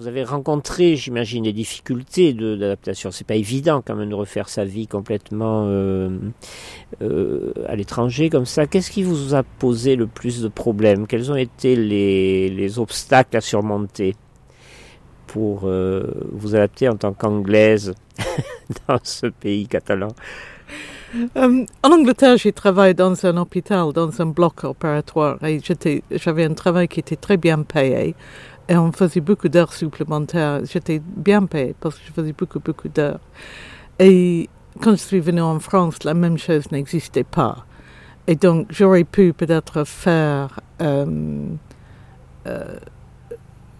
Vous avez rencontré, j'imagine, des difficultés d'adaptation. C'est pas évident quand même de refaire sa vie complètement euh, euh, à l'étranger comme ça. Qu'est-ce qui vous a posé le plus de problèmes? Quels ont été les, les obstacles à surmonter pour euh, vous adapter en tant qu'anglaise dans ce pays catalan? En Angleterre, j'ai travaillé dans un hôpital, dans un bloc opératoire, j'avais un travail qui était très bien payé, et on faisait beaucoup d'heures supplémentaires. J'étais bien payé parce que je faisais beaucoup, beaucoup d'heures. Et quand je suis venue en France, la même chose n'existait pas. Et donc, j'aurais pu peut-être faire, euh, euh,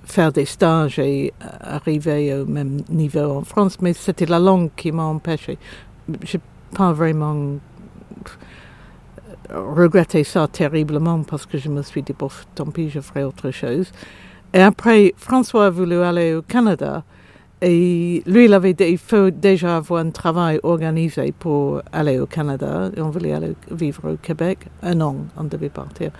faire des stages et arriver au même niveau en France, mais c'était la langue qui m'a empêché. Je pas vraiment regretté ça terriblement parce que je me suis dit, bon, tant pis, je ferai autre chose. Et après, François a voulu aller au Canada et lui, il avait il faut déjà avoir un travail organisé pour aller au Canada. Et on voulait aller vivre au Québec. Un an, on devait partir.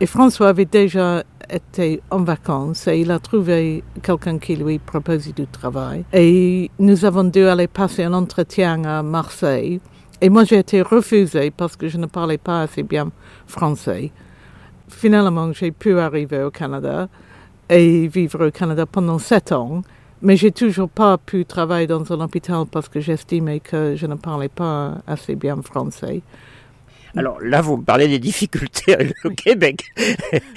Et François avait déjà été en vacances et il a trouvé quelqu'un qui lui proposait du travail. Et nous avons dû aller passer un entretien à Marseille. Et moi, j'ai été refusée parce que je ne parlais pas assez bien français. Finalement, j'ai pu arriver au Canada et vivre au Canada pendant sept ans. Mais j'ai toujours pas pu travailler dans un hôpital parce que j'estimais que je ne parlais pas assez bien français. Alors là, vous me parlez des difficultés au Québec,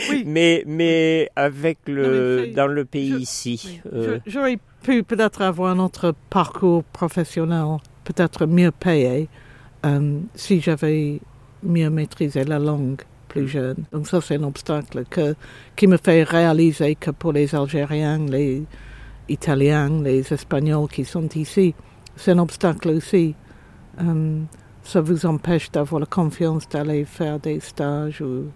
oui. mais, mais avec le, dans le pays ici. Euh... J'aurais pu peut-être avoir un autre parcours professionnel, peut-être mieux payé, euh, si j'avais mieux maîtrisé la langue plus jeune. Donc ça, c'est un obstacle qui me fait réaliser que pour les Algériens, les Italiens, les Espagnols qui sont ici, c'est un obstacle aussi. Euh, ça vous empêche d'avoir la confiance d'aller faire des stages ou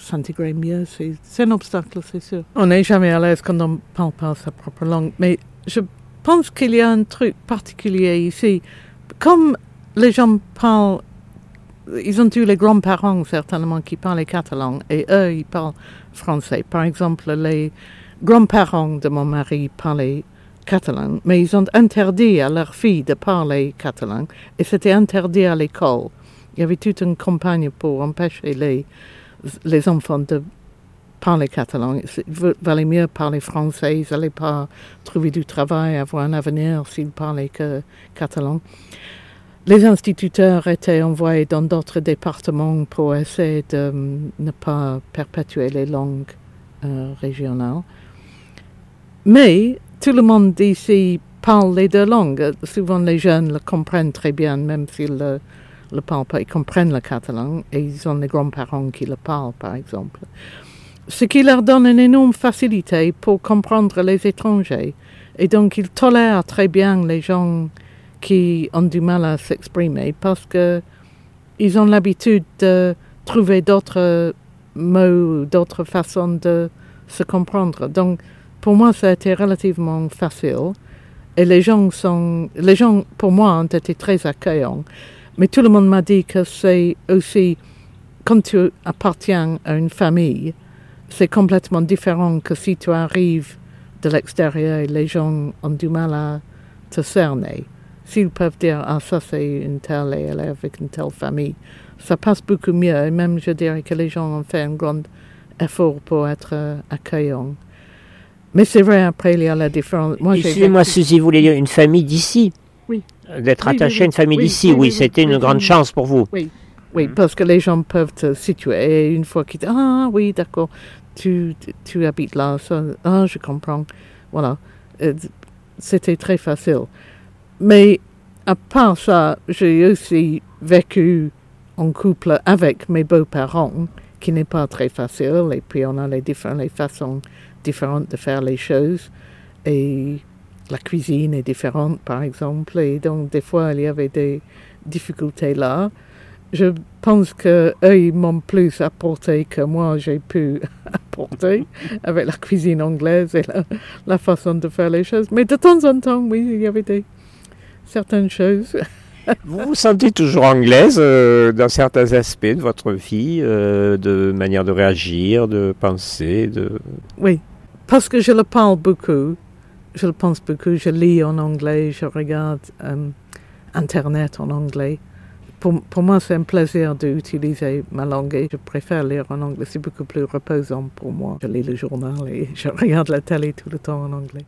s'intégrer mieux. C'est un obstacle, c'est sûr. On n'est jamais à l'aise quand on parle pas sa propre langue. Mais je pense qu'il y a un truc particulier ici. Comme les gens parlent, ils ont eu les grands-parents certainement qui parlent catalan et eux, ils parlent français. Par exemple, les grands-parents de mon mari parlaient catalan, mais ils ont interdit à leur fille de parler catalan et c'était interdit à l'école. Il y avait toute une campagne pour empêcher les, les enfants de parler catalan. Il valait mieux parler français, ils n'allaient pas trouver du travail, avoir un avenir s'ils parlaient que catalan. Les instituteurs étaient envoyés dans d'autres départements pour essayer de ne pas perpétuer les langues euh, régionales. Mais tout le monde ici parle les deux langues. Souvent, les jeunes le comprennent très bien, même s'ils le, le parlent pas. Ils comprennent le catalan et ils ont les grands-parents qui le parlent, par exemple. Ce qui leur donne une énorme facilité pour comprendre les étrangers. Et donc, ils tolèrent très bien les gens qui ont du mal à s'exprimer parce que ils ont l'habitude de trouver d'autres mots, d'autres façons de se comprendre. Donc, pour moi, ça a été relativement facile. Et les gens sont, les gens, pour moi, ont été très accueillants. Mais tout le monde m'a dit que c'est aussi, quand tu appartiens à une famille, c'est complètement différent que si tu arrives de l'extérieur et les gens ont du mal à te cerner. S'ils peuvent dire, ah, ça c'est une telle et elle est avec une telle famille, ça passe beaucoup mieux. Et même, je dirais que les gens ont fait un grand effort pour être accueillants. Mais c'est vrai, après, il y a la différence. Excusez-moi, Suzy, vous voulez dire une famille d'ici? Oui. D'être attaché à une famille d'ici, oui, c'était une grande chance pour vous. Oui, oui parce que les gens peuvent se situer. Et une fois qu'ils disent, ah oui, d'accord, tu, tu, habites là, ça, ah, je comprends. Voilà. C'était très facile. Mais à part ça, j'ai aussi vécu en couple avec mes beaux-parents, qui n'est pas très facile. Et puis on a les différentes façons différentes de faire les choses. Et la cuisine est différente, par exemple. Et donc, des fois, il y avait des difficultés là. Je pense qu'eux, m'ont plus apporté que moi, j'ai pu apporter avec la cuisine anglaise et la, la, façon de faire les choses. Mais de temps en temps, oui, il y avait des, certaines choses. vous vous sentez toujours anglaise euh, dans certains aspects de votre vie, euh, de manière de réagir, de penser de... Oui, parce que je le parle beaucoup, je le pense beaucoup, je lis en anglais, je regarde euh, Internet en anglais. Pour, pour moi, c'est un plaisir d'utiliser ma langue et je préfère lire en anglais. C'est beaucoup plus reposant pour moi. Je lis le journal et je regarde la télé tout le temps en anglais.